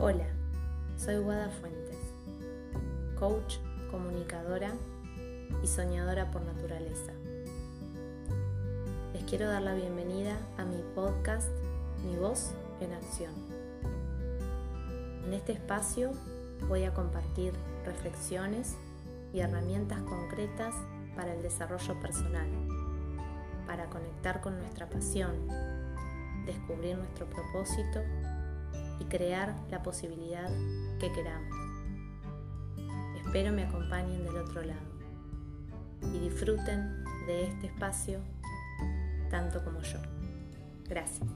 Hola, soy Guada Fuentes, coach, comunicadora y soñadora por naturaleza. Les quiero dar la bienvenida a mi podcast Mi voz en acción. En este espacio voy a compartir reflexiones y herramientas concretas para el desarrollo personal, para conectar con nuestra pasión, descubrir nuestro propósito crear la posibilidad que queramos. Espero me acompañen del otro lado y disfruten de este espacio tanto como yo. Gracias.